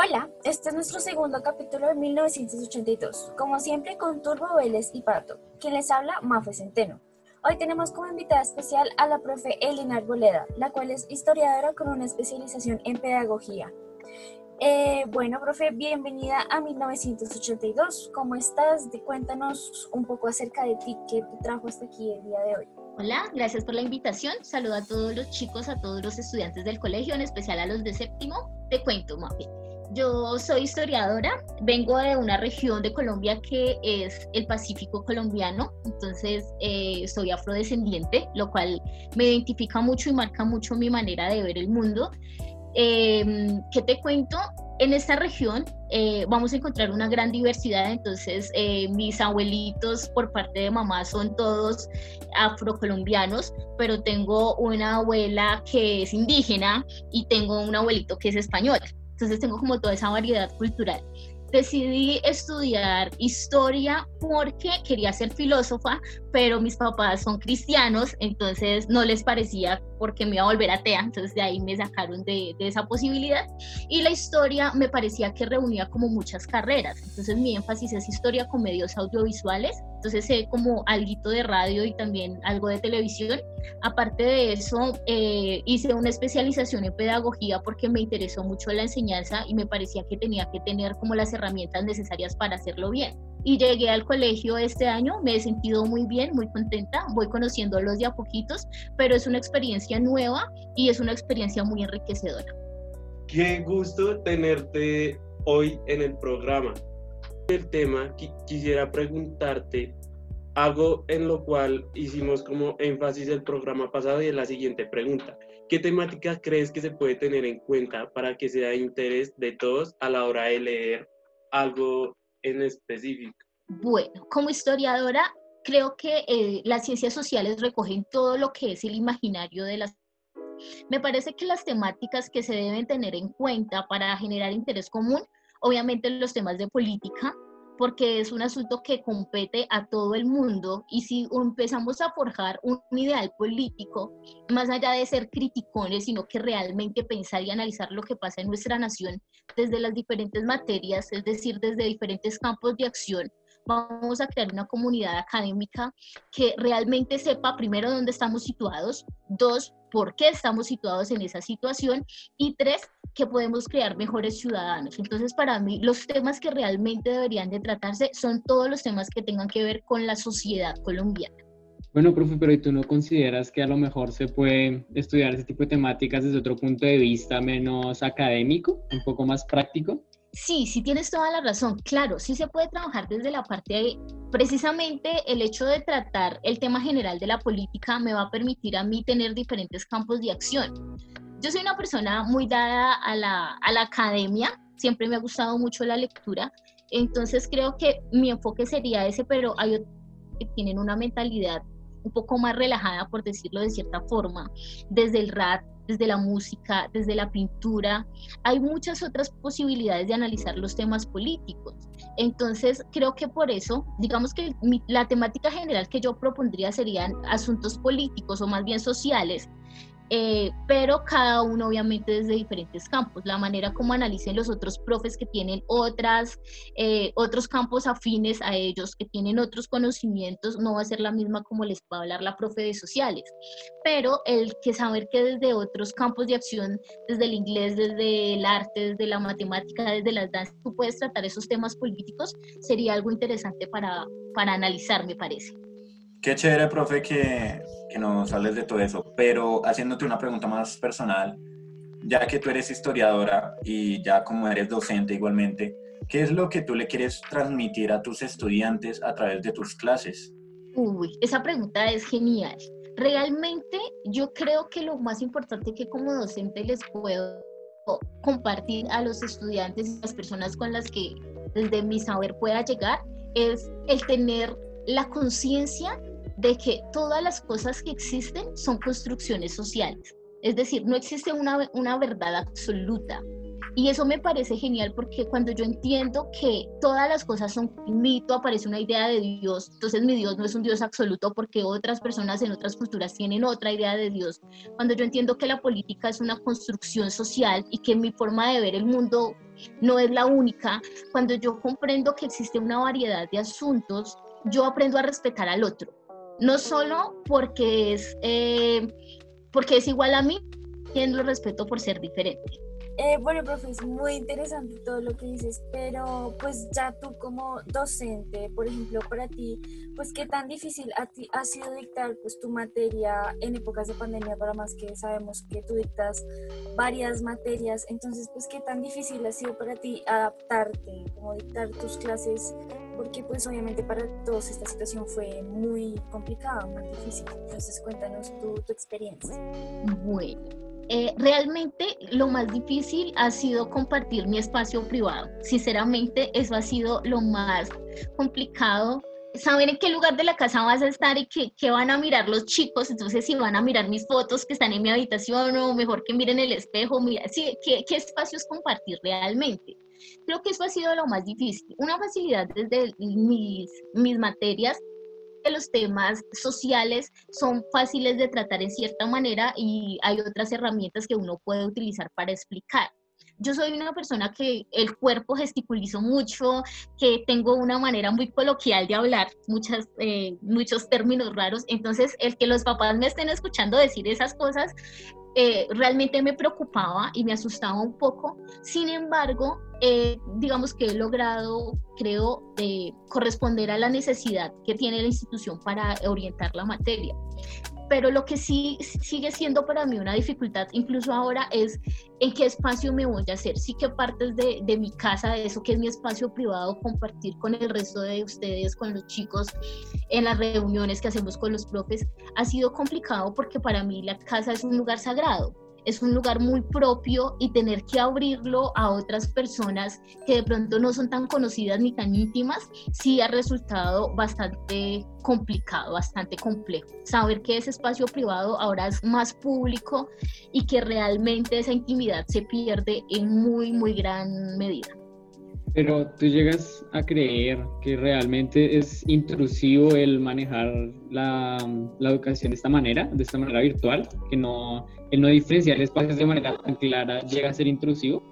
Hola, este es nuestro segundo capítulo de 1982, como siempre con Turbo Vélez y Pato, quien les habla Mafe Centeno. Hoy tenemos como invitada especial a la profe Elina Arboleda, la cual es historiadora con una especialización en pedagogía. Eh, bueno, profe, bienvenida a 1982. ¿Cómo estás? Cuéntanos un poco acerca de ti, qué te trajo hasta aquí el día de hoy. Hola, gracias por la invitación. Saludo a todos los chicos, a todos los estudiantes del colegio, en especial a los de séptimo. Te cuento, Mafe. Yo soy historiadora, vengo de una región de Colombia que es el Pacífico colombiano, entonces eh, soy afrodescendiente, lo cual me identifica mucho y marca mucho mi manera de ver el mundo. Em, ¿Qué te cuento? En esta región eh, vamos a encontrar una gran diversidad, entonces eh, mis abuelitos por parte de mamá son todos afrocolombianos, pero tengo una abuela que es indígena y tengo un abuelito que es español. Entonces tengo como toda esa variedad cultural. Decidí estudiar historia porque quería ser filósofa, pero mis papás son cristianos, entonces no les parecía porque me iba a volver atea, entonces de ahí me sacaron de, de, esa posibilidad. Y la historia me parecía que reunía como muchas carreras, entonces mi énfasis es historia con medios audiovisuales, entonces sé como algo de radio y también algo de televisión. Aparte de eso, eh, hice una especialización en pedagogía porque me interesó mucho la enseñanza y me parecía que tenía que tener como las herramientas necesarias para hacerlo bien y llegué al colegio este año, me he sentido muy bien, muy contenta, voy conociéndolos de a poquitos, pero es una experiencia nueva y es una experiencia muy enriquecedora. Qué gusto tenerte hoy en el programa. El tema quisiera preguntarte algo en lo cual hicimos como énfasis el programa pasado y es la siguiente pregunta. ¿Qué temáticas crees que se puede tener en cuenta para que sea de interés de todos a la hora de leer algo en específico? Bueno, como historiadora, creo que eh, las ciencias sociales recogen todo lo que es el imaginario de las... Me parece que las temáticas que se deben tener en cuenta para generar interés común, obviamente los temas de política, porque es un asunto que compete a todo el mundo y si empezamos a forjar un ideal político, más allá de ser criticones, sino que realmente pensar y analizar lo que pasa en nuestra nación desde las diferentes materias, es decir, desde diferentes campos de acción, vamos a crear una comunidad académica que realmente sepa primero dónde estamos situados, dos, por qué estamos situados en esa situación y tres, que podemos crear mejores ciudadanos. Entonces, para mí, los temas que realmente deberían de tratarse son todos los temas que tengan que ver con la sociedad colombiana. Bueno, profe, pero ¿y tú no consideras que a lo mejor se puede estudiar ese tipo de temáticas desde otro punto de vista menos académico, un poco más práctico? Sí, sí tienes toda la razón. Claro, sí se puede trabajar desde la parte de, precisamente el hecho de tratar el tema general de la política me va a permitir a mí tener diferentes campos de acción. Yo soy una persona muy dada a la, a la academia, siempre me ha gustado mucho la lectura, entonces creo que mi enfoque sería ese, pero hay otros que tienen una mentalidad un poco más relajada, por decirlo de cierta forma, desde el RAT, desde la música, desde la pintura. Hay muchas otras posibilidades de analizar los temas políticos. Entonces, creo que por eso, digamos que la temática general que yo propondría serían asuntos políticos o más bien sociales, eh, pero cada uno obviamente desde diferentes campos. La manera como analicen los otros profes que tienen otras, eh, otros campos afines a ellos, que tienen otros conocimientos, no va a ser la misma como les va a hablar la profe de sociales. Pero el que saber que desde otros campos de acción, desde el inglés, desde el arte, desde la matemática, desde las danzas, tú puedes tratar esos temas políticos, sería algo interesante para, para analizar, me parece. Qué chévere, profe, que, que nos hables de todo eso, pero haciéndote una pregunta más personal, ya que tú eres historiadora y ya como eres docente igualmente, ¿qué es lo que tú le quieres transmitir a tus estudiantes a través de tus clases? Uy, esa pregunta es genial. Realmente yo creo que lo más importante que como docente les puedo compartir a los estudiantes y las personas con las que desde mi saber pueda llegar es el tener la conciencia de que todas las cosas que existen son construcciones sociales. Es decir, no existe una, una verdad absoluta. Y eso me parece genial porque cuando yo entiendo que todas las cosas son mito, aparece una idea de Dios, entonces mi Dios no es un Dios absoluto porque otras personas en otras culturas tienen otra idea de Dios. Cuando yo entiendo que la política es una construcción social y que mi forma de ver el mundo no es la única. Cuando yo comprendo que existe una variedad de asuntos, yo aprendo a respetar al otro. No solo porque es, eh, porque es igual a mí, quien lo respeto por ser diferente. Eh, bueno, profe, es muy interesante todo lo que dices, pero pues ya tú como docente, por ejemplo, para ti, pues qué tan difícil a ti ha sido dictar pues tu materia en épocas de pandemia, para más que sabemos que tú dictas varias materias, entonces pues qué tan difícil ha sido para ti adaptarte, como dictar tus clases, porque pues obviamente para todos esta situación fue muy complicada, muy difícil. Entonces cuéntanos tu, tu experiencia. Bueno. Eh, realmente lo más difícil ha sido compartir mi espacio privado. Sinceramente, eso ha sido lo más complicado. Saber en qué lugar de la casa vas a estar y qué, van a mirar los chicos. Entonces, si van a mirar mis fotos que están en mi habitación o mejor que miren el espejo, mira, sí, qué, qué espacios compartir realmente. Creo que eso ha sido lo más difícil. Una facilidad desde mis, mis materias los temas sociales son fáciles de tratar en cierta manera y hay otras herramientas que uno puede utilizar para explicar. Yo soy una persona que el cuerpo gesticulizo mucho, que tengo una manera muy coloquial de hablar, muchas, eh, muchos términos raros. Entonces, el que los papás me estén escuchando decir esas cosas eh, realmente me preocupaba y me asustaba un poco. Sin embargo, eh, digamos que he logrado, creo, corresponder a la necesidad que tiene la institución para orientar la materia pero lo que sí sigue siendo para mí una dificultad, incluso ahora, es en qué espacio me voy a hacer. Sí que partes de, de, mi casa, de eso que es mi espacio privado, compartir con el resto de ustedes, con los chicos, en las reuniones que hacemos con los profes, ha sido complicado porque para mí la casa es un lugar sagrado es un lugar muy propio y tener que abrirlo a otras personas que de pronto no son tan conocidas ni tan íntimas, sí ha resultado bastante complicado, bastante complejo. Saber que ese espacio privado ahora es más público y que realmente esa intimidad se pierde en muy, muy gran medida. Pero tú llegas a creer que realmente es intrusivo el manejar la, la, educación de esta manera, de esta manera virtual, que no, el no diferenciar espacios de manera tan clara llega a ser intrusivo.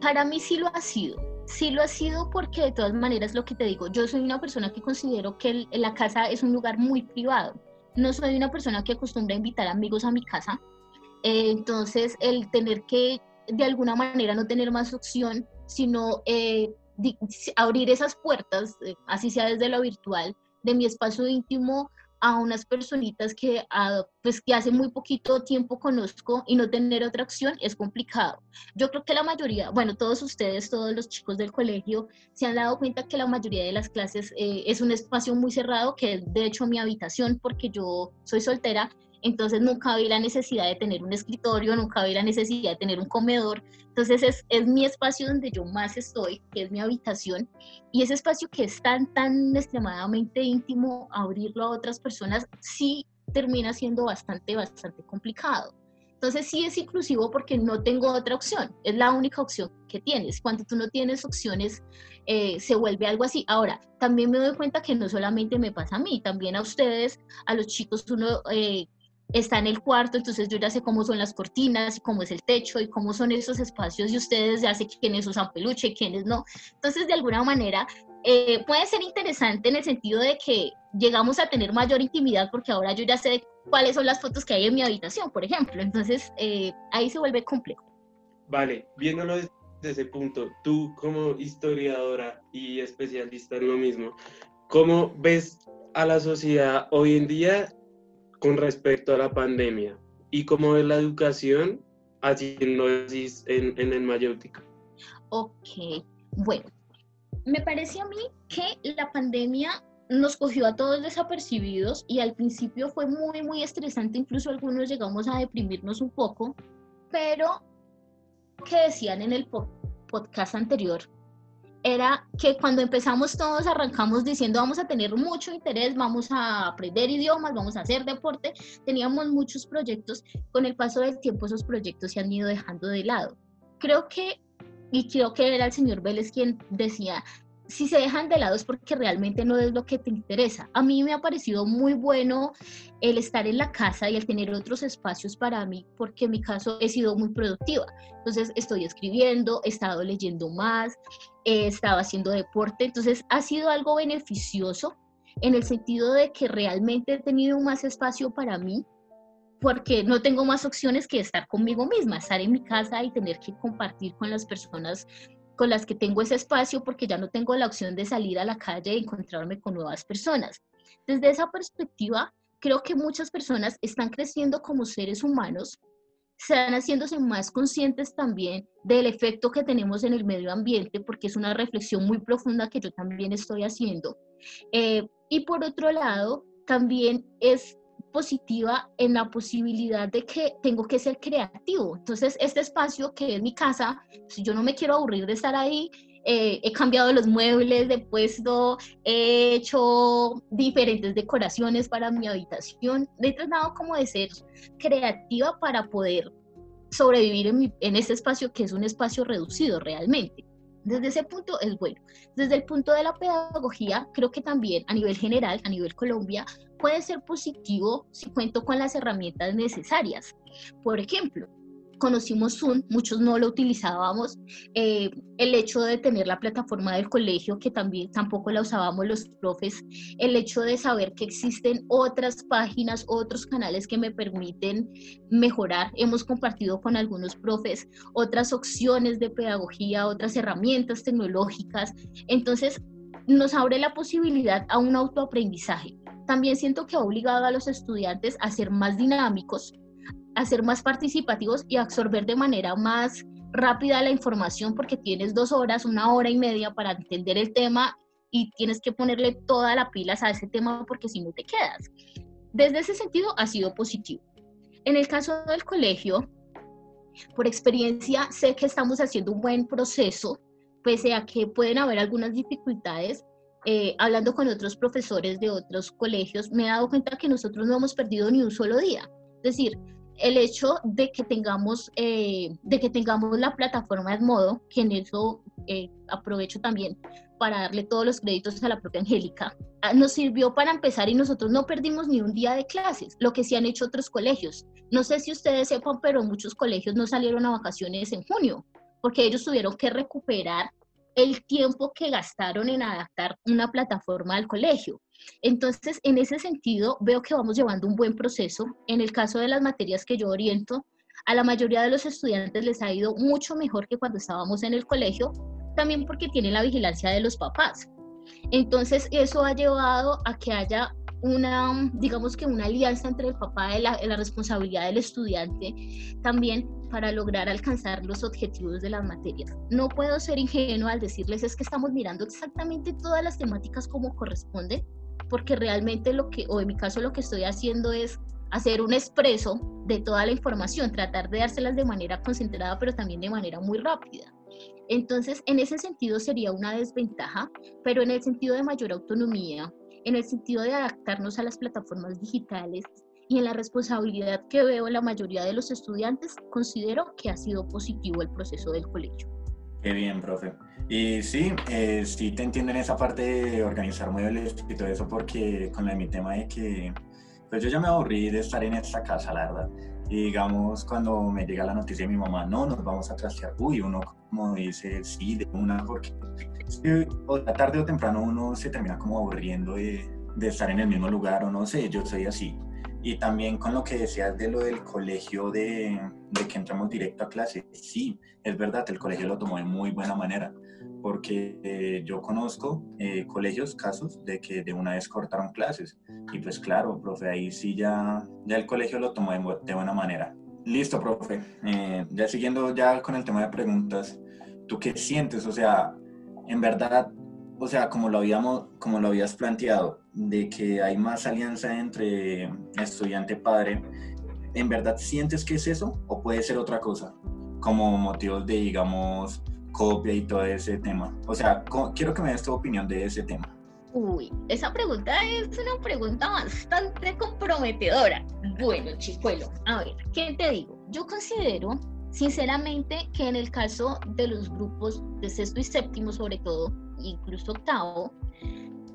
Para mí sí lo ha sido, sí lo ha sido porque de todas maneras lo que te digo, yo soy una persona que considero que la casa es un lugar muy privado. No soy una persona que acostumbra a invitar amigos a mi casa. Eh, entonces, el tener que de alguna manera no tener más opción sino eh, abrir esas puertas, eh, así sea desde lo virtual, de mi espacio íntimo a unas personitas que, ah, pues, que hace muy poquito tiempo conozco y no tener otra opción es complicado. Yo creo que la mayoría, bueno, todos ustedes, todos los chicos del colegio, se han dado cuenta que la mayoría de las clases eh, es un espacio muy cerrado, que es de hecho mi habitación, porque yo soy soltera entonces nunca vi la necesidad de tener un escritorio, nunca vi la necesidad de tener un comedor. Entonces es, es, mi espacio donde yo más estoy, que es mi habitación, y ese espacio que es tan, tan extremadamente íntimo, abrirlo a otras personas, sí termina siendo bastante, bastante complicado. Entonces sí es inclusivo porque no tengo otra opción, es la única opción que tienes. Cuando tú no tienes opciones, eh, se vuelve algo así. Ahora, también me doy cuenta que no solamente me pasa a mí, también a ustedes, a los chicos, uno eh, está en el cuarto, entonces yo ya sé cómo son las cortinas y cómo es el techo y cómo son esos espacios y ustedes ya sé quiénes usan peluche y quiénes no. Entonces, de alguna manera, eh, puede ser interesante en el sentido de que llegamos a tener mayor intimidad porque ahora yo ya sé cuáles son las fotos que hay en mi habitación, por ejemplo. Entonces, eh, ahí se vuelve complejo. Vale, viéndolo desde ese punto, tú como historiadora y especialista en lo mismo, ¿cómo ves a la sociedad hoy en día con respecto a la pandemia y cómo es la educación haciendo en, en el mayéutico. Ok, bueno, me parece a mí que la pandemia nos cogió a todos desapercibidos y al principio fue muy, muy estresante, incluso algunos llegamos a deprimirnos un poco, pero que decían en el podcast anterior, era que cuando empezamos todos arrancamos diciendo vamos a tener mucho interés, vamos a aprender idiomas, vamos a hacer deporte, teníamos muchos proyectos, con el paso del tiempo esos proyectos se han ido dejando de lado. Creo que, y creo que era el señor Vélez quien decía, si se dejan de lado es porque realmente no es lo que te interesa. A mí me ha parecido muy bueno el estar en la casa y el tener otros espacios para mí, porque en mi caso he sido muy productiva. Entonces estoy escribiendo, he estado leyendo más, he estado haciendo deporte, entonces ha sido algo beneficioso en el sentido de que realmente he tenido más espacio para mí, porque no tengo más opciones que estar conmigo misma, estar en mi casa y tener que compartir con las personas con las que tengo ese espacio porque ya no tengo la opción de salir a la calle y encontrarme con nuevas personas. Desde esa perspectiva, creo que muchas personas están creciendo como seres humanos, están haciéndose más conscientes también del efecto que tenemos en el medio ambiente, porque es una reflexión muy profunda que yo también estoy haciendo. Eh, y por otro lado, también es positiva en la posibilidad de que tengo que ser creativo. Entonces, este espacio que es mi casa, si yo no me quiero aburrir de estar ahí, eh, he cambiado los muebles de puesto, he hecho diferentes decoraciones para mi habitación. He tratado como de ser creativa para poder sobrevivir en, en este espacio que es un espacio reducido realmente. Desde ese punto es bueno. Desde el punto de la pedagogía, creo que también a nivel general, a nivel Colombia, puede ser positivo si cuento con las herramientas necesarias. Por ejemplo, conocimos Zoom, muchos no lo utilizábamos. Eh, el hecho de tener la plataforma del colegio, que también tampoco la usábamos los profes, el hecho de saber que existen otras páginas, otros canales que me permiten mejorar. Hemos compartido con algunos profes otras opciones de pedagogía, otras herramientas tecnológicas. Entonces, nos abre la posibilidad a un autoaprendizaje. También siento que ha obligado a los estudiantes a ser más dinámicos, a ser más participativos y a absorber de manera más rápida la información porque tienes dos horas, una hora y media para entender el tema y tienes que ponerle toda la pilas a ese tema porque si no te quedas. Desde ese sentido ha sido positivo. En el caso del colegio, por experiencia sé que estamos haciendo un buen proceso, pese a que pueden haber algunas dificultades. Eh, hablando con otros profesores de otros colegios, me he dado cuenta que nosotros no hemos perdido ni un solo día. Es decir, el hecho de que tengamos, eh, de que tengamos la plataforma de modo, que en eso eh, aprovecho también para darle todos los créditos a la propia Angélica, ah, nos sirvió para empezar y nosotros no perdimos ni un día de clases, lo que sí han hecho otros colegios. No sé si ustedes sepan, pero muchos colegios no salieron a vacaciones en junio, porque ellos tuvieron que recuperar el tiempo que gastaron en adaptar una plataforma al colegio. Entonces, en ese sentido, veo que vamos llevando un buen proceso. En el caso de las materias que yo oriento, a la mayoría de los estudiantes les ha ido mucho mejor que cuando estábamos en el colegio, también porque tienen la vigilancia de los papás. Entonces, eso ha llevado a que haya una, digamos que una alianza entre el papá y la, la, responsabilidad del estudiante también para lograr alcanzar los objetivos de las materias. No puedo ser ingenuo al decirles es que estamos mirando exactamente todas las temáticas como corresponde, porque realmente lo que, o en mi caso lo que estoy haciendo es hacer un expreso de toda la información, tratar de dárselas de manera concentrada, pero también de manera muy rápida. Entonces, en ese sentido sería una desventaja, pero en el sentido de mayor autonomía, en el sentido de adaptarnos a las plataformas digitales y en la responsabilidad que veo la mayoría de los estudiantes, considero que ha sido positivo el proceso del colegio. Qué bien, profe. Y sí, eh, sí te entiendo en esa parte de organizar muebles y todo eso, porque con mi tema de que, pues yo ya me aburrí de estar en esta casa, la verdad. Y digamos, cuando me llega la noticia de mi mamá, no, nos vamos a trastear, uy, uno como dice, sí, de una, porque o tarde o temprano uno se termina como aburriendo de, de estar en el mismo lugar, o no sé, yo soy así. Y también con lo que decías de lo del colegio, de, de, que entramos directo a clase, sí, es verdad, el colegio lo tomó de muy buena manera, porque eh, yo conozco eh, colegios, casos de que de una vez cortaron clases. Y pues claro, profe, ahí sí ya, ya el colegio lo tomó de, de buena manera. Listo, profe. Eh, ya siguiendo ya con el tema de preguntas, ¿tú qué sientes? O sea, en verdad, o sea, como lo habíamos, como lo habías planteado, de que hay más alianza entre estudiante-padre, ¿en verdad sientes que es eso o puede ser otra cosa? Como motivos de, digamos, copia y todo ese tema. O sea, quiero que me des tu opinión de ese tema. Uy, esa pregunta es una pregunta bastante comprometedora. Bueno, chicuelo, a ver, ¿qué te digo? Yo considero Sinceramente que en el caso de los grupos de sexto y séptimo sobre todo, incluso octavo,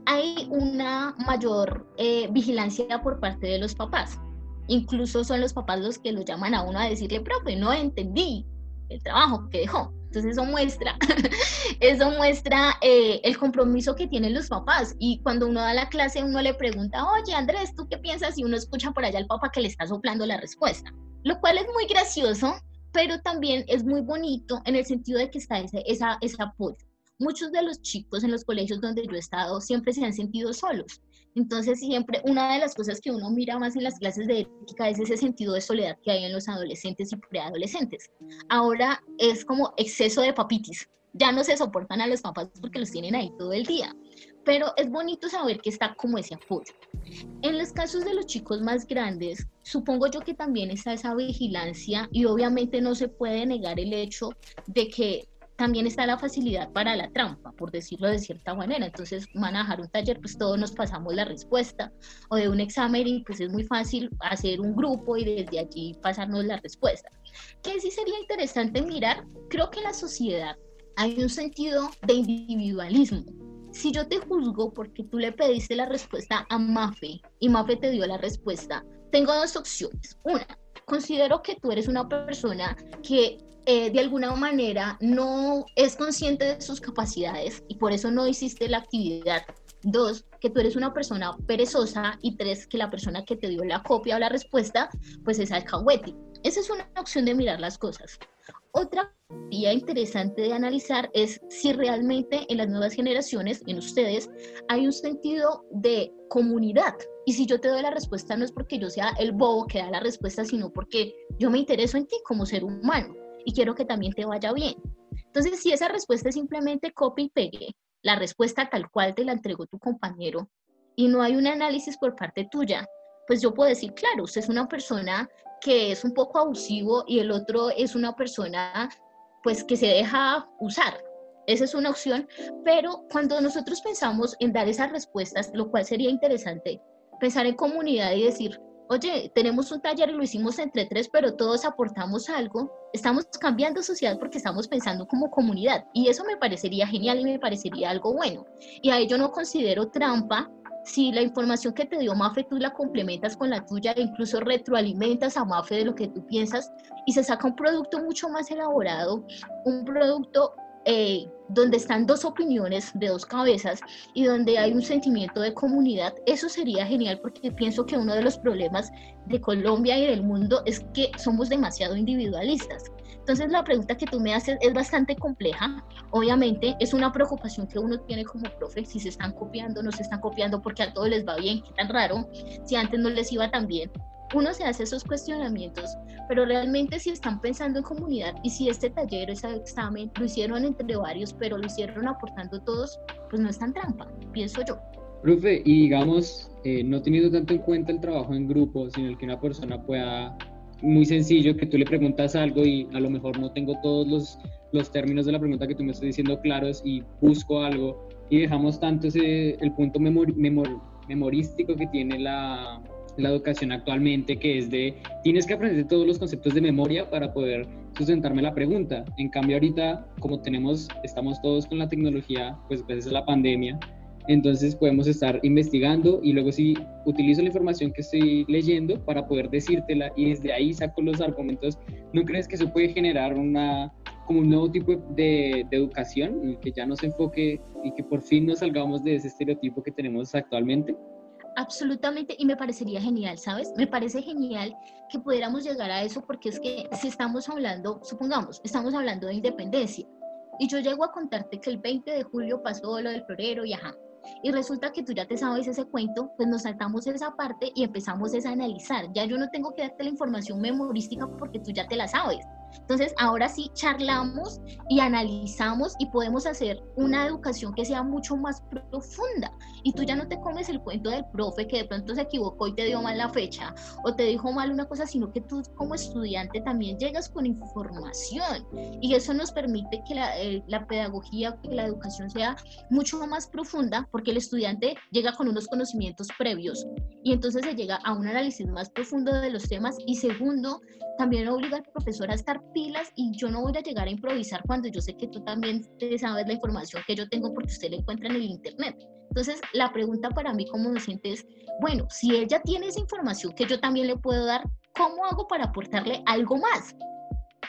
hay una mayor eh, vigilancia por parte de los papás. Incluso son los papás los que lo llaman a uno a decirle, profe, no entendí el trabajo que dejó. Entonces eso muestra, eso muestra eh, el compromiso que tienen los papás. Y cuando uno da la clase, uno le pregunta, oye Andrés, ¿tú qué piensas? Y uno escucha por allá al papá que le está soplando la respuesta. Lo cual es muy gracioso, pero también es muy bonito en el sentido de que está ese, esa, ese apoyo. Muchos de los chicos en los colegios donde yo he estado siempre se han sentido solos. Entonces, siempre una de las cosas que uno mira más en las clases de ética es ese sentido de soledad que hay en los adolescentes y preadolescentes. Ahora es como exceso de papitis. Ya no se soportan a los papás porque los tienen ahí todo el día. Pero es bonito saber que está como ese apoyo. En los casos de los chicos más grandes, supongo yo que también está esa vigilancia y obviamente no se puede negar el hecho de que también está la facilidad para la trampa, por decirlo de cierta manera. Entonces, manejar un taller, pues todos nos pasamos la respuesta, o de un examen, y pues es muy fácil hacer un grupo y desde allí pasarnos la respuesta. ¿Qué sí sería interesante mirar? Creo que en la sociedad hay un sentido de individualismo. Si yo te juzgo porque tú le pediste la respuesta a Mafe y Mafe te dio la respuesta, tengo dos opciones. Una, considero que tú eres una persona que eh, de alguna manera no es consciente de sus capacidades y por eso no hiciste la actividad. Dos, que tú eres una persona perezosa y tres, que la persona que te dio la copia o la respuesta, pues es alcahuete. Esa es una opción de mirar las cosas. Otra idea interesante de analizar es si realmente en las nuevas generaciones, en ustedes, hay un sentido de comunidad. Y si yo te doy la respuesta no es porque yo sea el bobo que da la respuesta, sino porque yo me intereso en ti como ser humano y quiero que también te vaya bien. Entonces, si esa respuesta es simplemente copy y pegue, la respuesta tal cual te la entregó tu compañero y no hay un análisis por parte tuya, pues yo puedo decir, claro, usted es una persona que es un poco abusivo y el otro es una persona pues que se deja usar. Esa es una opción, pero cuando nosotros pensamos en dar esas respuestas, lo cual sería interesante, pensar en comunidad y decir, oye, tenemos un taller y lo hicimos entre tres, pero todos aportamos algo, estamos cambiando sociedad porque estamos pensando como comunidad. Y eso me parecería genial y me parecería algo bueno. Y a ello no considero trampa si la información que te dio Mafe tú la complementas con la tuya e incluso retroalimentas a Mafe de lo que tú piensas y se saca un producto mucho más elaborado, un producto eh, donde están dos opiniones de dos cabezas y donde hay un sentimiento de comunidad, eso sería genial porque pienso que uno de los problemas de Colombia y del mundo es que somos demasiado individualistas. Entonces la pregunta que tú me haces es bastante compleja. Obviamente es una preocupación que uno tiene como profe, si se están copiando, no se están copiando porque a todos les va bien, qué tan raro, si antes no les iba tan bien uno se hace esos cuestionamientos, pero realmente si están pensando en comunidad y si este taller, ese examen, lo hicieron entre varios, pero lo hicieron aportando todos, pues no es tan trampa, pienso yo. Profe, y digamos, eh, no teniendo tanto en cuenta el trabajo en grupo, sino el que una persona pueda, muy sencillo, que tú le preguntas algo y a lo mejor no tengo todos los, los términos de la pregunta que tú me estás diciendo claros y busco algo y dejamos tanto ese, el punto memor, memorístico que tiene la, la educación actualmente, que es de tienes que aprender todos los conceptos de memoria para poder sustentarme la pregunta. En cambio, ahorita, como tenemos, estamos todos con la tecnología, pues gracias a la pandemia, entonces podemos estar investigando y luego si utilizo la información que estoy leyendo para poder decírtela y desde ahí saco los argumentos, ¿no crees que eso puede generar una como un nuevo tipo de, educación que ya no se enfoque y que por fin nos salgamos de ese estereotipo que tenemos actualmente? Absolutamente y me parecería genial, ¿sabes? Me parece genial que pudiéramos llegar a eso porque es que si estamos hablando, supongamos, estamos hablando de independencia y yo llego a contarte que el 20 de julio pasó lo del florero y ajá, y resulta que tú ya te sabes ese cuento, pues nos saltamos esa parte y empezamos a analizar. Ya yo no tengo que darte la información memorística porque tú ya te la sabes. Entonces, ahora sí charlamos y analizamos y podemos hacer una educación que sea mucho más profunda. Y tú ya no te comes el cuento del profe que de pronto se equivocó y te dio mal la fecha o te dijo mal una cosa, sino que tú como estudiante también llegas con información. Y eso nos permite que la, eh, la pedagogía, que la educación sea mucho más profunda porque el estudiante llega con unos conocimientos previos y entonces se llega a un análisis más profundo de los temas y segundo, también obliga al profesor a estar pilas y yo no voy a llegar a improvisar cuando yo sé que tú también sabes la información que yo tengo porque usted la encuentra en el internet. Entonces, la pregunta para mí como docente es, bueno, si ella tiene esa información que yo también le puedo dar, ¿cómo hago para aportarle algo más?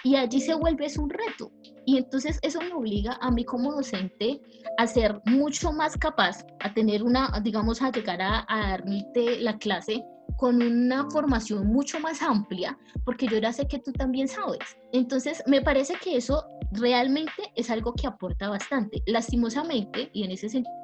Y allí se vuelve es un reto. Y entonces eso me obliga a mí como docente a ser mucho más capaz, a tener una, digamos, a llegar a, a la clase con una formación mucho más amplia, porque yo ya sé que tú también sabes. Entonces, me parece que eso realmente es algo que aporta bastante. Lastimosamente, y en ese sentido,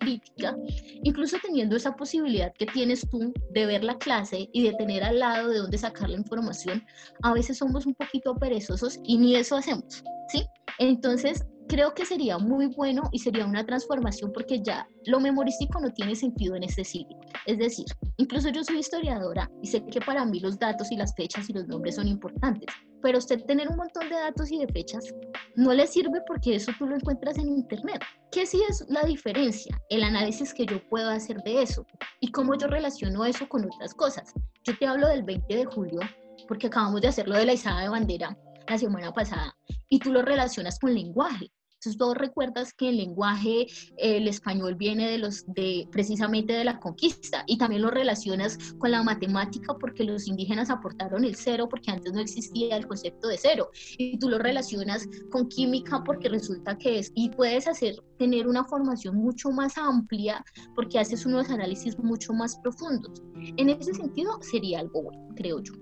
crítica, incluso teniendo esa posibilidad que tienes tú de ver la clase y de tener al lado de dónde sacar la información, a veces somos un poquito perezosos y ni eso hacemos, ¿sí? Entonces, creo que sería muy bueno y sería una transformación porque ya lo memorístico no tiene sentido en este siglo. Es decir, incluso yo soy historiadora y sé que para mí los datos y las fechas y los nombres son importantes, pero usted tener un montón de datos y de fechas no le sirve porque eso tú lo encuentras en internet. ¿Qué sí es la diferencia? El análisis que yo puedo hacer de eso y cómo yo relaciono eso con otras cosas. Yo te hablo del 20 de julio porque acabamos de hacerlo de la izada de bandera la semana pasada y tú lo relacionas con lenguaje. Entonces, todos recuerdas que el lenguaje, el español viene de los, de, precisamente de la conquista y también lo relacionas con la matemática porque los indígenas aportaron el cero porque antes no existía el concepto de cero y tú lo relacionas con química porque resulta que es y puedes hacer tener una formación mucho más amplia porque haces unos análisis mucho más profundos. En ese sentido sería algo bueno, creo yo.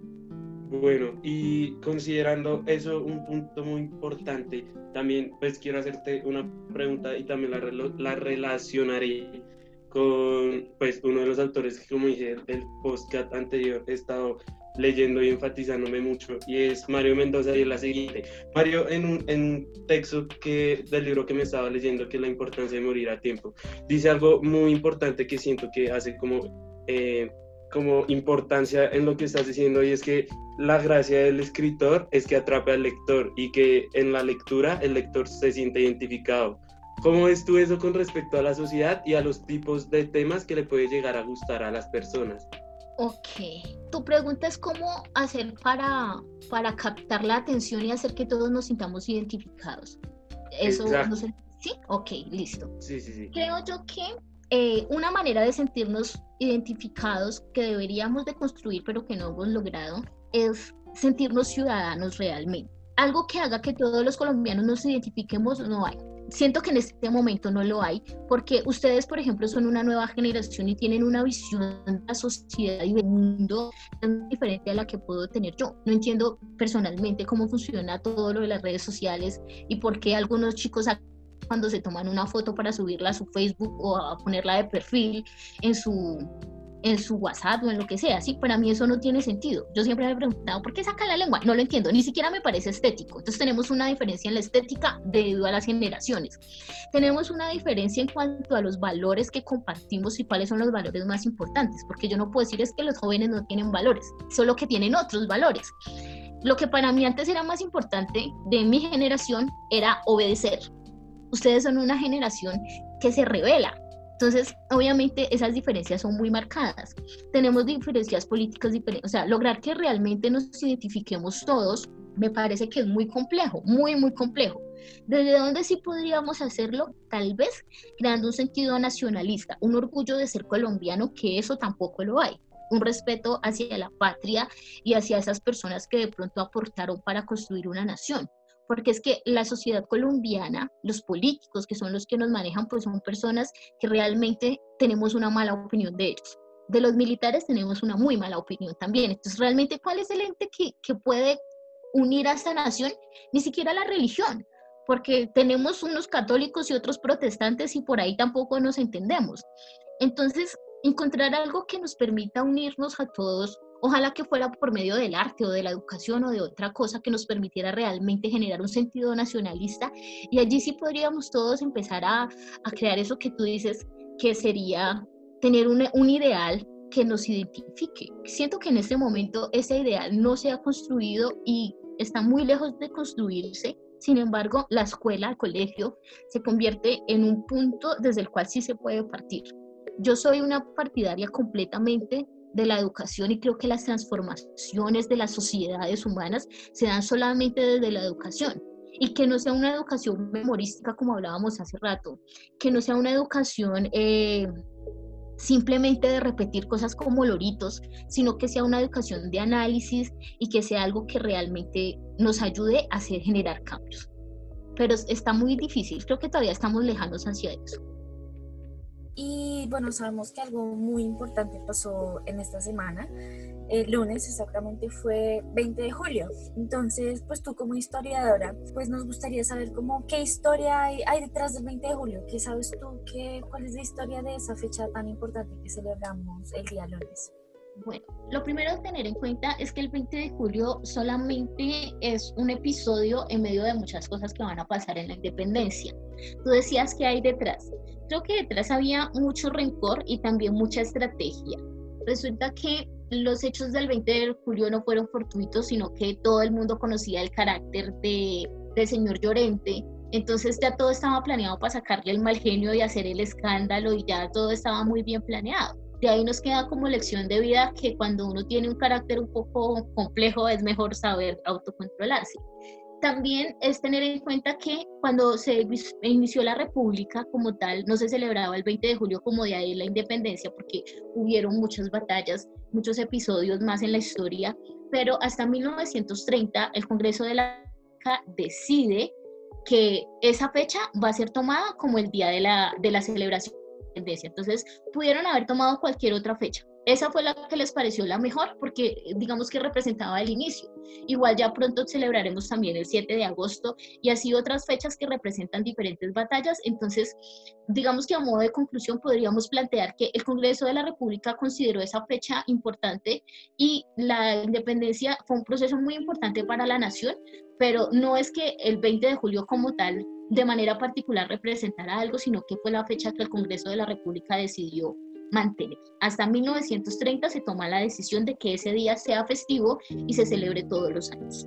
Bueno, y considerando eso un punto muy importante, también pues quiero hacerte una pregunta y también la, la relacionaré con pues uno de los autores que como dije del podcast anterior he estado leyendo y enfatizándome mucho y es Mario Mendoza y es la siguiente. Mario en un, en un texto que, del libro que me estaba leyendo que es la importancia de morir a tiempo, dice algo muy importante que siento que hace como... Eh, como importancia en lo que estás diciendo y es que la gracia del escritor es que atrape al lector y que en la lectura el lector se siente identificado. ¿Cómo ves tú eso con respecto a la sociedad y a los tipos de temas que le puede llegar a gustar a las personas? Ok, tu pregunta es cómo hacer para, para captar la atención y hacer que todos nos sintamos identificados. Eso, no sé, ¿sí? Ok, listo. Sí, sí, sí. Creo yo que eh, una manera de sentirnos identificados que deberíamos de construir pero que no hemos logrado es sentirnos ciudadanos realmente. Algo que haga que todos los colombianos nos identifiquemos no hay. Siento que en este momento no lo hay, porque ustedes, por ejemplo, son una nueva generación y tienen una visión de la sociedad y del mundo diferente a la que puedo tener yo. No entiendo personalmente cómo funciona todo lo de las redes sociales y por qué algunos chicos cuando se toman una foto para subirla a su Facebook o a ponerla de perfil en su en su WhatsApp o en lo que sea, sí, para mí eso no tiene sentido. Yo siempre me he preguntado, ¿por qué saca la lengua? No lo entiendo, ni siquiera me parece estético. Entonces tenemos una diferencia en la estética debido a las generaciones. Tenemos una diferencia en cuanto a los valores que compartimos y cuáles son los valores más importantes, porque yo no puedo decir es que los jóvenes no tienen valores, solo que tienen otros valores. Lo que para mí antes era más importante de mi generación era obedecer, ustedes son una generación que se revela. Entonces, obviamente esas diferencias son muy marcadas. Tenemos diferencias políticas diferentes, o sea, lograr que realmente nos identifiquemos todos me parece que es muy complejo, muy, muy complejo. ¿Desde dónde sí podríamos hacerlo? Tal vez creando un sentido nacionalista, un orgullo de ser colombiano, que eso tampoco lo hay. Un respeto hacia la patria y hacia esas personas que de pronto aportaron para construir una nación porque es que la sociedad colombiana, los políticos que son los que nos manejan, pues son personas que realmente tenemos una mala opinión de ellos. De los militares tenemos una muy mala opinión también. Entonces, realmente, ¿cuál es el ente que, que puede unir a esta nación? Ni siquiera la religión, porque tenemos unos católicos y otros protestantes y por ahí tampoco nos entendemos. Entonces, encontrar algo que nos permita unirnos a todos Ojalá que fuera por medio del arte o de la educación o de otra cosa que nos permitiera realmente generar un sentido nacionalista y allí sí podríamos todos empezar a, crear eso que tú dices que sería tener un, un ideal que nos identifique. Siento que en este momento ese ideal no se ha construido y está muy lejos de construirse. Sin embargo, la escuela, el colegio, se convierte en un punto desde el cual sí se puede partir. Yo soy una partidaria completamente de la educación y creo que las transformaciones de las sociedades humanas se dan solamente desde la educación y que no sea una educación memorística como hablábamos hace rato, que no sea una educación eh, simplemente de repetir cosas como loritos, sino que sea una educación de análisis y que sea algo que realmente nos ayude a hacer, generar cambios. Pero está muy difícil, creo que todavía estamos lejanos hacia eso. Y bueno, sabemos que algo muy importante pasó en esta semana. El lunes exactamente fue 20 de julio. Entonces, pues tú como historiadora, pues nos gustaría saber cómo qué historia hay, detrás del 20 de julio. ¿Qué sabes tú? Qué, ¿Cuál es la historia de esa fecha tan importante que celebramos el día lunes? Bueno, lo primero a tener en cuenta es que el 20 de julio solamente es un episodio en medio de muchas cosas que van a pasar en la independencia. Tú decías que hay detrás. Creo que detrás había mucho rencor y también mucha estrategia. Resulta que los hechos del 20 de julio no fueron fortuitos, sino que todo el mundo conocía el carácter de, del señor Llorente. Entonces ya todo estaba planeado para sacarle el mal genio y hacer el escándalo y ya todo estaba muy bien planeado. De ahí nos queda como lección de vida que cuando uno tiene un carácter un poco complejo es mejor saber autocontrolarse. También es tener en cuenta que cuando se inició la República como tal, no se celebraba el 20 de julio como Día de la Independencia porque hubieron muchas batallas, muchos episodios más en la historia, pero hasta 1930 el Congreso de la decide que esa fecha va a ser tomada como el día de la, de la celebración entonces, pudieron haber tomado cualquier otra fecha. Esa fue la que les pareció la mejor porque digamos que representaba el inicio. Igual ya pronto celebraremos también el 7 de agosto y así otras fechas que representan diferentes batallas. Entonces, digamos que a modo de conclusión podríamos plantear que el Congreso de la República consideró esa fecha importante y la independencia fue un proceso muy importante para la nación, pero no es que el 20 de julio como tal de manera particular representara algo, sino que fue la fecha que el Congreso de la República decidió mantener. Hasta 1930 se toma la decisión de que ese día sea festivo y se celebre todos los años.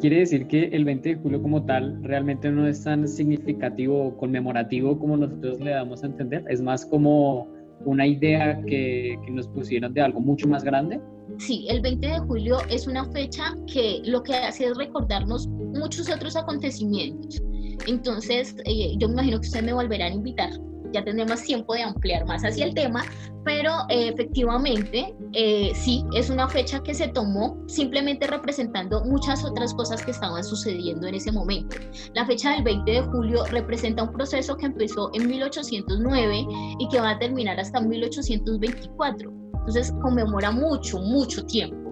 Quiere decir que el 20 de julio como tal realmente no es tan significativo o conmemorativo como nosotros le damos a entender, es más como una idea que, que nos pusieron de algo mucho más grande. Sí, el 20 de julio es una fecha que lo que hace es recordarnos muchos otros acontecimientos. Entonces, eh, yo me imagino que ustedes me volverán a invitar. Ya tendremos tiempo de ampliar más hacia el tema, pero eh, efectivamente eh, sí, es una fecha que se tomó simplemente representando muchas otras cosas que estaban sucediendo en ese momento. La fecha del 20 de julio representa un proceso que empezó en 1809 y que va a terminar hasta 1824. Entonces conmemora mucho, mucho tiempo.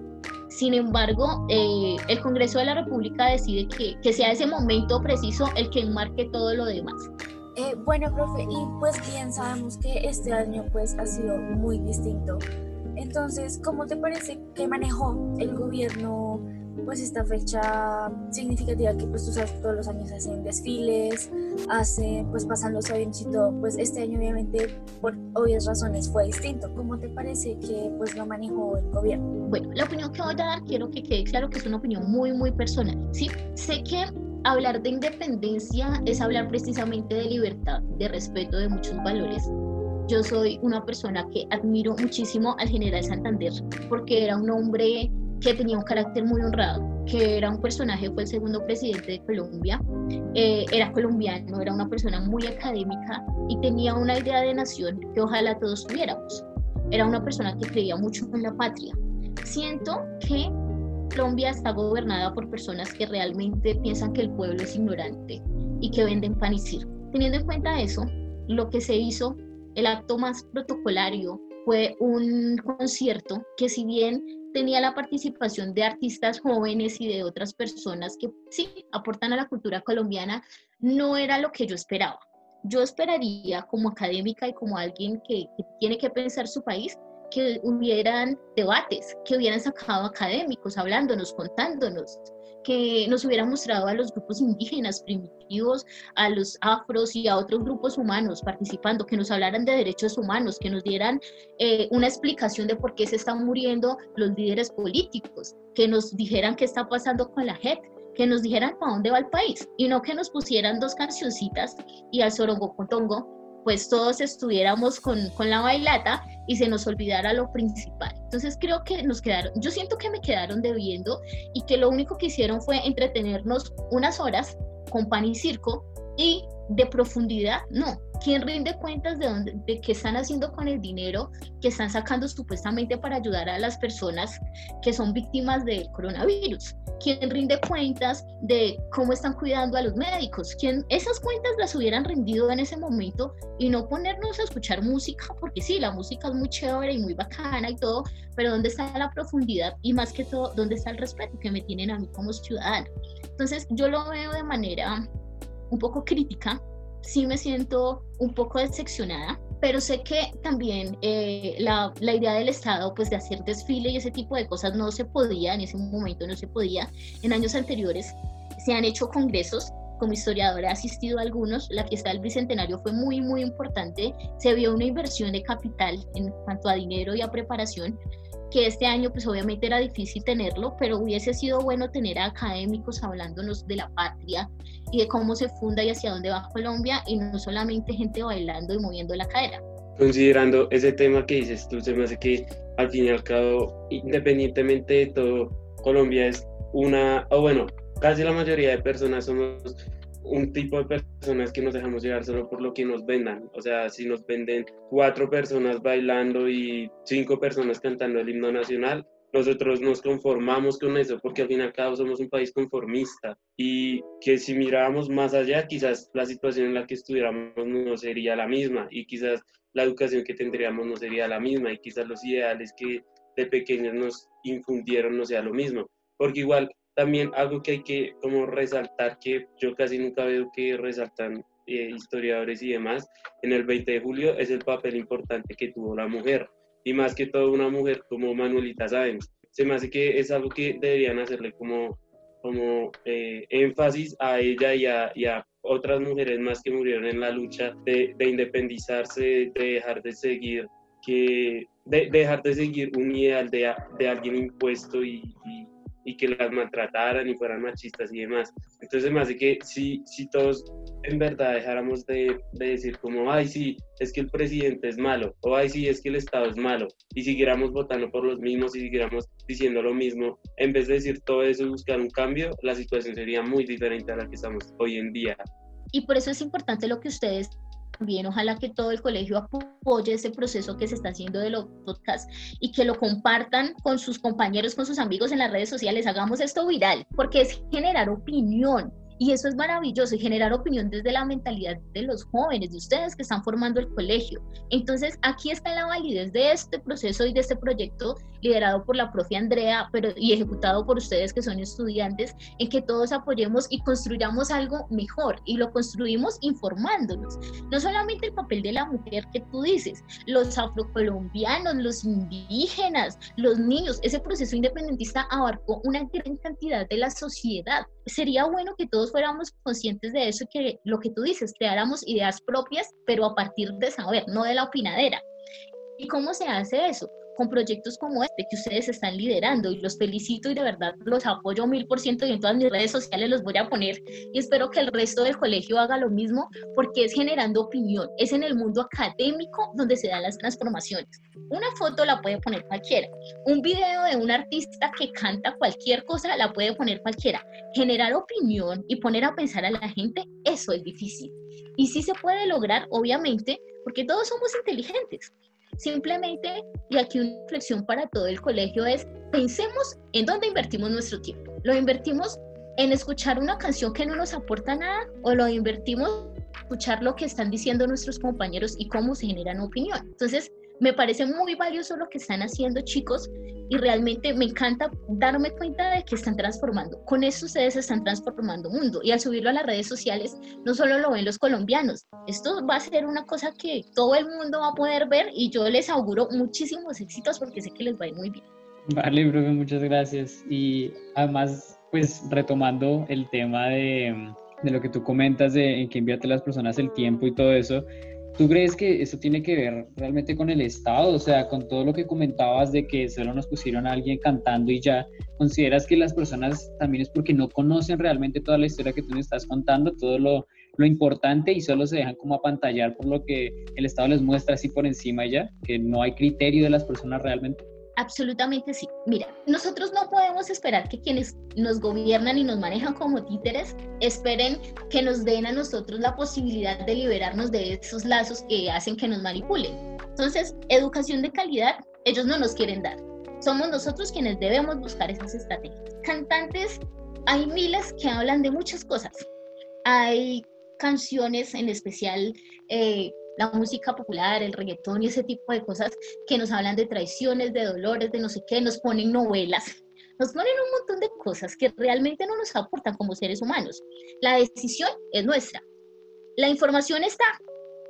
Sin embargo, eh, el Congreso de la República decide que, sea ese momento preciso el que enmarque todo lo demás. Eh, bueno, profe, y pues bien sabemos que este año pues ha sido muy distinto. Entonces, ¿cómo te parece que manejó el gobierno pues esta fecha significativa que pues tú sabes todos los años hacen desfiles, hacen pues pasan los aviones y todo, pues este año obviamente por obvias razones fue distinto. ¿Cómo te parece que pues lo manejó el gobierno? Bueno, la opinión que voy a dar quiero que quede claro que es una opinión muy muy personal, ¿sí? Sé que hablar de independencia es hablar precisamente de libertad, de respeto de muchos valores. Yo soy una persona que admiro muchísimo al general Santander porque era un hombre que tenía un carácter muy honrado, que era un personaje, fue el segundo presidente de Colombia, eh, era colombiano, era una persona muy académica y tenía una idea de nación que ojalá todos tuviéramos. Era una persona que creía mucho en la patria. Siento que Colombia está gobernada por personas que realmente piensan que el pueblo es ignorante y que venden pan y circo. Teniendo en cuenta eso, lo que se hizo, el acto más protocolario fue un concierto que si bien tenía la participación de artistas jóvenes y de otras personas que sí aportan a la cultura colombiana, no era lo que yo esperaba. Yo esperaría como académica y como alguien que, que tiene que pensar su país, que hubieran debates, que hubieran sacado académicos hablándonos, contándonos, que nos hubieran mostrado a los grupos indígenas primitivos, a los afros y a otros grupos humanos participando, que nos hablaran de derechos humanos, que nos dieran eh, una explicación de por qué se están muriendo los líderes políticos, que nos dijeran qué está pasando con la JEP, que nos dijeran para dónde va el país y no que nos pusieran dos cancioncitas y al sorongo cotongo, pues todos estuviéramos con, con la bailata y se nos olvidara lo principal. Entonces creo que nos quedaron, yo siento que me quedaron debiendo y que lo único que hicieron fue entretenernos unas horas con pan y circo y de profundidad, no. ¿Quién rinde cuentas de, dónde, de qué están haciendo con el dinero que están sacando supuestamente para ayudar a las personas que son víctimas del coronavirus? ¿Quién rinde cuentas de cómo están cuidando a los médicos? ¿Quién, esas cuentas las hubieran rendido en ese momento y no ponernos a escuchar música, porque sí, la música es muy chévere y muy bacana y todo, pero ¿dónde está la profundidad? Y más que todo, ¿dónde está el respeto que me tienen a mí como ciudadano? Entonces, yo lo veo de manera un poco crítica, sí me siento un poco decepcionada, pero sé que también eh, la, la, idea del Estado, pues de hacer desfile y ese tipo de cosas no se podía, en ese momento no se podía. En años anteriores se han hecho congresos, como historiadora he asistido a algunos, la fiesta del Bicentenario fue muy, muy importante, se vio una inversión de capital en cuanto a dinero y a preparación, que este año pues obviamente era difícil tenerlo, pero hubiese sido bueno tener a académicos hablándonos de la patria y de cómo se funda y hacia dónde va Colombia y no solamente gente bailando y moviendo la cadera. Considerando ese tema que dices tú, se me hace que al fin y al cabo, independientemente de todo, Colombia es una, o bueno, casi la mayoría de personas somos un tipo de personas que nos dejamos llevar solo por lo que nos vendan. O sea, si nos venden cuatro personas bailando y cinco personas cantando el himno nacional, nosotros nos conformamos con eso porque al fin y al cabo somos un país conformista y que si mirábamos más allá, quizás la situación en la que estuviéramos no sería la misma y quizás la educación que tendríamos no sería la misma y quizás los ideales que de pequeños nos infundieron no sea lo mismo. Porque igual también algo que hay que como resaltar, que yo casi nunca veo que resaltan eh, historiadores y demás, en el 20 de julio es el papel importante que tuvo la mujer, y más que todo una mujer como Manuelita Sáenz. Se me hace que es algo que deberían hacerle como, como eh, énfasis a ella y a, y a, otras mujeres más que murieron en la lucha de, de independizarse, de dejar de seguir que de, dejar de seguir un ideal de, de alguien impuesto y, y y que las maltrataran y fueran machistas y demás. Entonces me hace que si, si todos en verdad dejáramos de, de, decir como, ay sí, es que el presidente es malo, o ay sí, es que el Estado es malo, y siguiéramos votando por los mismos y siguiéramos diciendo lo mismo, en vez de decir todo eso y buscar un cambio, la situación sería muy diferente a la que estamos hoy en día. Y por eso es importante lo que ustedes también ojalá que todo el colegio apoye ese proceso que se está haciendo de los podcasts y que lo compartan con sus compañeros, con sus amigos en las redes sociales. Hagamos esto viral, porque es generar opinión. Y eso es maravilloso, y generar opinión desde la mentalidad de los jóvenes, de ustedes que están formando el colegio. Entonces, aquí está la validez de este proceso y de este proyecto liderado por la profe Andrea pero, y ejecutado por ustedes que son estudiantes, en que todos apoyemos y construyamos algo mejor. Y lo construimos informándonos. No solamente el papel de la mujer que tú dices, los afrocolombianos, los indígenas, los niños, ese proceso independentista abarcó una gran cantidad de la sociedad. Sería bueno que todos fuéramos conscientes de eso, que lo que tú dices, creáramos ideas propias, pero a partir de saber, no de la opinadera. ¿Y cómo se hace eso? Con proyectos como este que ustedes están liderando y los felicito y de verdad los apoyo mil por ciento y en todas mis redes sociales los voy a poner y espero que el resto del colegio haga lo mismo porque es generando opinión, es en el mundo académico donde se dan las transformaciones. Una foto la puede poner cualquiera, un video de un artista que canta cualquier cosa la puede poner cualquiera. Generar opinión y poner a pensar a la gente, eso es difícil. Y sí se puede lograr, obviamente, porque todos somos inteligentes. Simplemente, y aquí una reflexión para todo el colegio es, pensemos en dónde invertimos nuestro tiempo. ¿Lo invertimos en escuchar una canción que no nos aporta nada o lo invertimos en escuchar lo que están diciendo nuestros compañeros y cómo se generan opinión? Entonces, me parece muy valioso lo que están haciendo chicos y realmente me encanta darme cuenta de que están transformando. Con eso ustedes están transformando mundo y al subirlo a las redes sociales no solo lo ven los colombianos, esto va a ser una cosa que todo el mundo va a poder ver y yo les auguro muchísimos éxitos porque sé que les va a ir muy bien. Vale, profe, muchas gracias. Y además, pues retomando el tema de, de lo que tú comentas de en que enviarte a las personas el tiempo y todo eso, ¿Tú crees que eso tiene que ver realmente con el Estado? O sea, con todo lo que comentabas de que solo nos pusieron a alguien cantando y ya, ¿consideras que las personas también es porque no conocen realmente toda la historia que tú me estás contando, todo lo, lo importante y solo se dejan como apantallar por lo que el Estado les muestra así por encima ya? Que no hay criterio de las personas realmente. Absolutamente sí. Mira, nosotros no podemos esperar que quienes nos gobiernan y nos manejan como títeres esperen que nos den a nosotros la posibilidad de liberarnos de esos lazos que hacen que nos manipulen. Entonces, educación de calidad, ellos no nos quieren dar. Somos nosotros quienes debemos buscar esas estrategias. Cantantes, hay miles que hablan de muchas cosas. Hay canciones en especial eh, la música popular, el reggaetón y ese tipo de cosas que nos hablan de traiciones, de dolores, de no sé qué, nos ponen novelas, nos ponen un montón de cosas que realmente no nos aportan como seres humanos. La decisión es nuestra. La información está,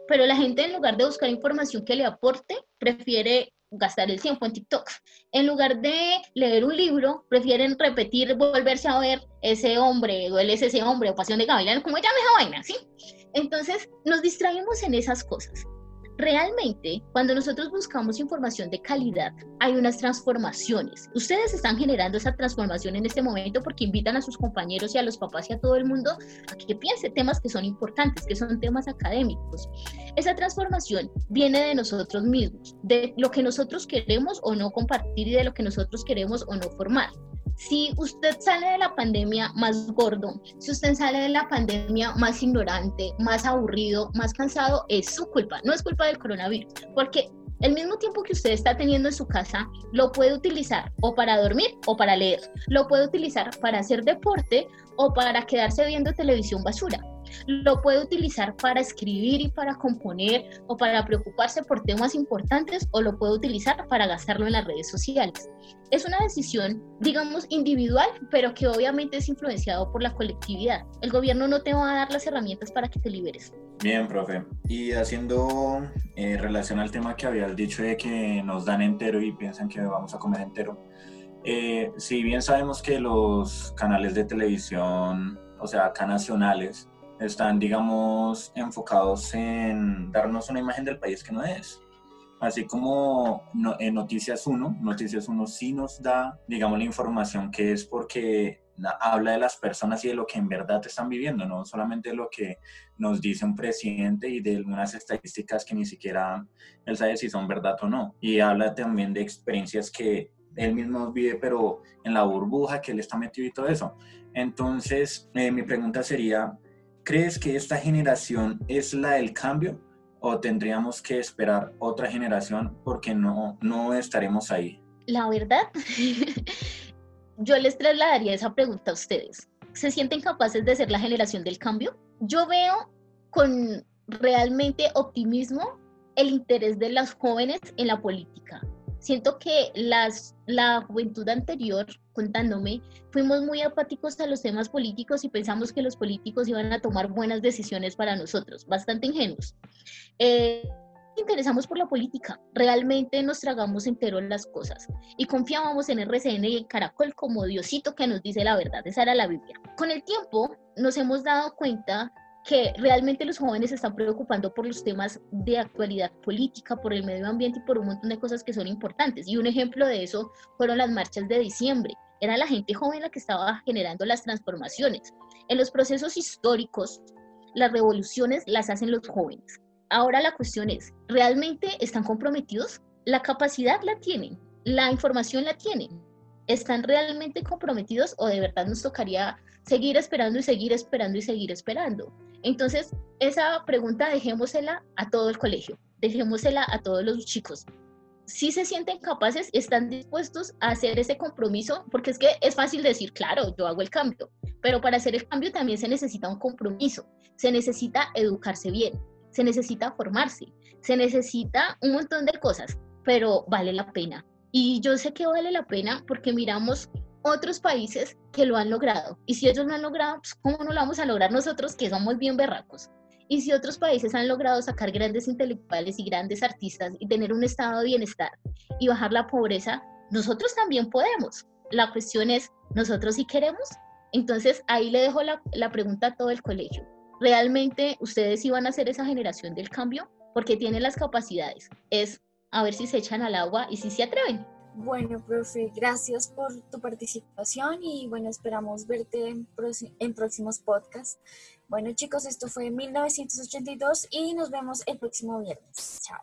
pero la gente en lugar de buscar información que le aporte, prefiere gastar el tiempo en TikTok. En lugar de leer un libro, prefieren repetir, volverse a ver ese hombre, o ese hombre, o Pasión de Gavilán, como llame esa vaina, ¿sí? Entonces, nos distraemos en esas cosas. Realmente, cuando nosotros buscamos información de calidad, hay unas transformaciones. Ustedes están generando esa transformación en este momento porque invitan a sus compañeros y a los papás y a todo el mundo a que piense temas que son importantes, que son temas académicos. Esa transformación viene de nosotros mismos, de lo que nosotros queremos o no compartir y de lo que nosotros queremos o no formar. Si usted sale de la pandemia más gordo, si usted sale de la pandemia más ignorante, más aburrido, más cansado, es su culpa, no es culpa del coronavirus, porque el mismo tiempo que usted está teniendo en su casa, lo puede utilizar o para dormir o para leer, lo puede utilizar para hacer deporte o para quedarse viendo televisión basura lo puede utilizar para escribir y para componer o para preocuparse por temas importantes o lo puede utilizar para gastarlo en las redes sociales. Es una decisión, digamos, individual, pero que obviamente es influenciado por la colectividad. El gobierno no te va a dar las herramientas para que te liberes. Bien, profe. Y haciendo eh, relación al tema que habías dicho de que nos dan entero y piensan que vamos a comer entero, eh, si bien sabemos que los canales de televisión, o sea, acá nacionales, están, digamos, enfocados en darnos una imagen del país que no es. Así como en Noticias 1, Noticias 1 sí nos da, digamos, la información que es porque habla de las personas y de lo que en verdad están viviendo, no solamente lo que nos dice un presidente y de algunas estadísticas que ni siquiera él sabe si son verdad o no. Y habla también de experiencias que él mismo vive, pero en la burbuja que él está metido y todo eso. Entonces, eh, mi pregunta sería, ¿Crees que esta generación es la del cambio o tendríamos que esperar otra generación porque no, no estaremos ahí? La verdad, yo les trasladaría esa pregunta a ustedes. ¿Se sienten capaces de ser la generación del cambio? Yo veo con realmente optimismo el interés de los jóvenes en la política siento que las, la juventud anterior, contándome, fuimos muy apáticos a los temas políticos y pensamos que los políticos iban a tomar buenas decisiones para nosotros, bastante ingenuos. Eh, interesamos por la política, realmente nos tragamos entero las cosas y confiábamos en RCN y en Caracol como Diosito que nos dice la verdad, esa era la Biblia. Con el tiempo nos hemos dado cuenta que realmente los jóvenes se están preocupando por los temas de actualidad política, por el medio ambiente y por un montón de cosas que son importantes. Y un ejemplo de eso fueron las marchas de diciembre. Era la gente joven la que estaba generando las transformaciones. En los procesos históricos, las revoluciones las hacen los jóvenes. Ahora la cuestión es, ¿realmente están comprometidos? La capacidad la tienen, la información la tienen. ¿Están realmente comprometidos o de verdad nos tocaría seguir esperando y seguir esperando y seguir esperando? Entonces, esa pregunta dejémosela a todo el colegio, dejémosela a todos los chicos. Si se sienten capaces, están dispuestos a hacer ese compromiso, porque es que es fácil decir, claro, yo hago el cambio, pero para hacer el cambio también se necesita un compromiso, se necesita educarse bien, se necesita formarse, se necesita un montón de cosas, pero vale la pena. Y yo sé que vale la pena porque miramos otros países que lo han logrado. Y si ellos lo han logrado, pues ¿cómo no lo vamos a lograr nosotros que somos bien berracos? Y si otros países han logrado sacar grandes intelectuales y grandes artistas y tener un estado de bienestar y bajar la pobreza, nosotros también podemos. La cuestión es, ¿nosotros sí queremos? Entonces ahí le dejo la, la pregunta a todo el colegio. ¿Realmente ustedes iban a ser esa generación del cambio? Porque tienen las capacidades. Es a ver si se echan al agua y si se atreven. Bueno, profe, gracias por tu participación y bueno, esperamos verte en, en próximos podcasts. Bueno, chicos, esto fue 1982 y nos vemos el próximo viernes. Chao.